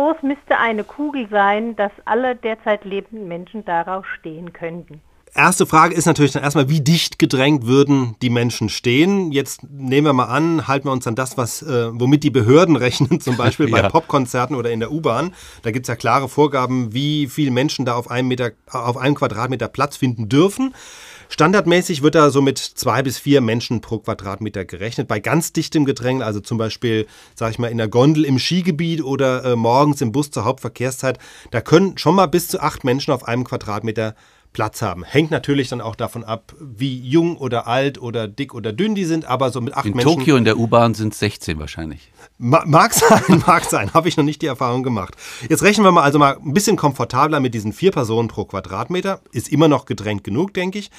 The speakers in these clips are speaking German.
groß müsste eine Kugel sein, dass alle derzeit lebenden Menschen darauf stehen könnten? Erste Frage ist natürlich dann erstmal, wie dicht gedrängt würden die Menschen stehen? Jetzt nehmen wir mal an, halten wir uns an das, was, äh, womit die Behörden rechnen, zum Beispiel bei ja. Popkonzerten oder in der U-Bahn. Da gibt es ja klare Vorgaben, wie viele Menschen da auf einem, Meter, auf einem Quadratmeter Platz finden dürfen. Standardmäßig wird da so mit zwei bis vier Menschen pro Quadratmeter gerechnet. Bei ganz dichtem Gedränge, also zum Beispiel, sage ich mal, in der Gondel im Skigebiet oder äh, morgens im Bus zur Hauptverkehrszeit, da können schon mal bis zu acht Menschen auf einem Quadratmeter Platz haben. Hängt natürlich dann auch davon ab, wie jung oder alt oder dick oder dünn die sind, aber so mit acht in Menschen. In Tokio in der U-Bahn sind es 16 wahrscheinlich. Ma mag sein, mag sein. Habe ich noch nicht die Erfahrung gemacht. Jetzt rechnen wir mal also mal ein bisschen komfortabler mit diesen vier Personen pro Quadratmeter. Ist immer noch gedrängt genug, denke ich.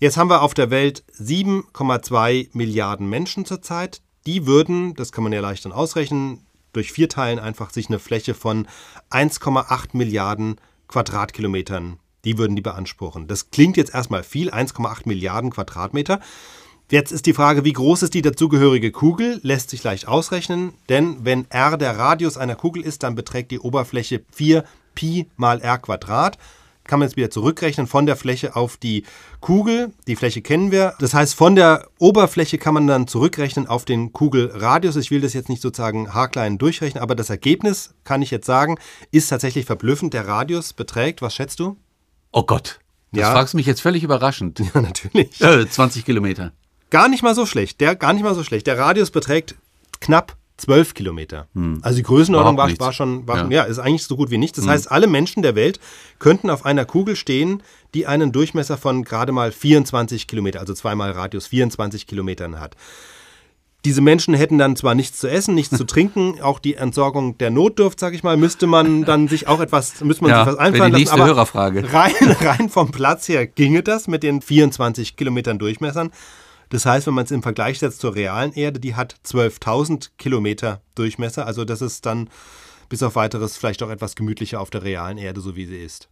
Jetzt haben wir auf der Welt 7,2 Milliarden Menschen zurzeit. Die würden, das kann man ja leicht dann ausrechnen, durch vier Teilen einfach sich eine Fläche von 1,8 Milliarden Quadratkilometern die würden die beanspruchen. Das klingt jetzt erstmal viel, 1,8 Milliarden Quadratmeter. Jetzt ist die Frage, wie groß ist die dazugehörige Kugel? Lässt sich leicht ausrechnen, denn wenn r der Radius einer Kugel ist, dann beträgt die Oberfläche 4 Pi mal r Quadrat. Kann man jetzt wieder zurückrechnen von der Fläche auf die Kugel. Die Fläche kennen wir. Das heißt, von der Oberfläche kann man dann zurückrechnen auf den Kugelradius. Ich will das jetzt nicht sozusagen haarklein durchrechnen, aber das Ergebnis, kann ich jetzt sagen, ist tatsächlich verblüffend. Der Radius beträgt, was schätzt du? Oh Gott. Das ja. fragst du mich jetzt völlig überraschend. Ja, natürlich. Äh, 20 Kilometer. Gar nicht mal so schlecht. Der, gar nicht mal so schlecht. Der Radius beträgt knapp 12 Kilometer. Hm. Also die Größenordnung war, war, schon, war, ja. ja. ist eigentlich so gut wie nichts. Das hm. heißt, alle Menschen der Welt könnten auf einer Kugel stehen, die einen Durchmesser von gerade mal 24 Kilometer, also zweimal Radius 24 Kilometern hat. Diese Menschen hätten dann zwar nichts zu essen, nichts zu trinken, auch die Entsorgung der Notdurft, sag ich mal, müsste man dann sich auch etwas, müsste man ja, sich was einfallen die nächste lassen. Hörerfrage. Rein, rein vom Platz her ginge das mit den 24 Kilometern Durchmessern. Das heißt, wenn man es im Vergleich setzt zur realen Erde, die hat 12.000 Kilometer Durchmesser. Also das ist dann bis auf weiteres vielleicht auch etwas gemütlicher auf der realen Erde, so wie sie ist.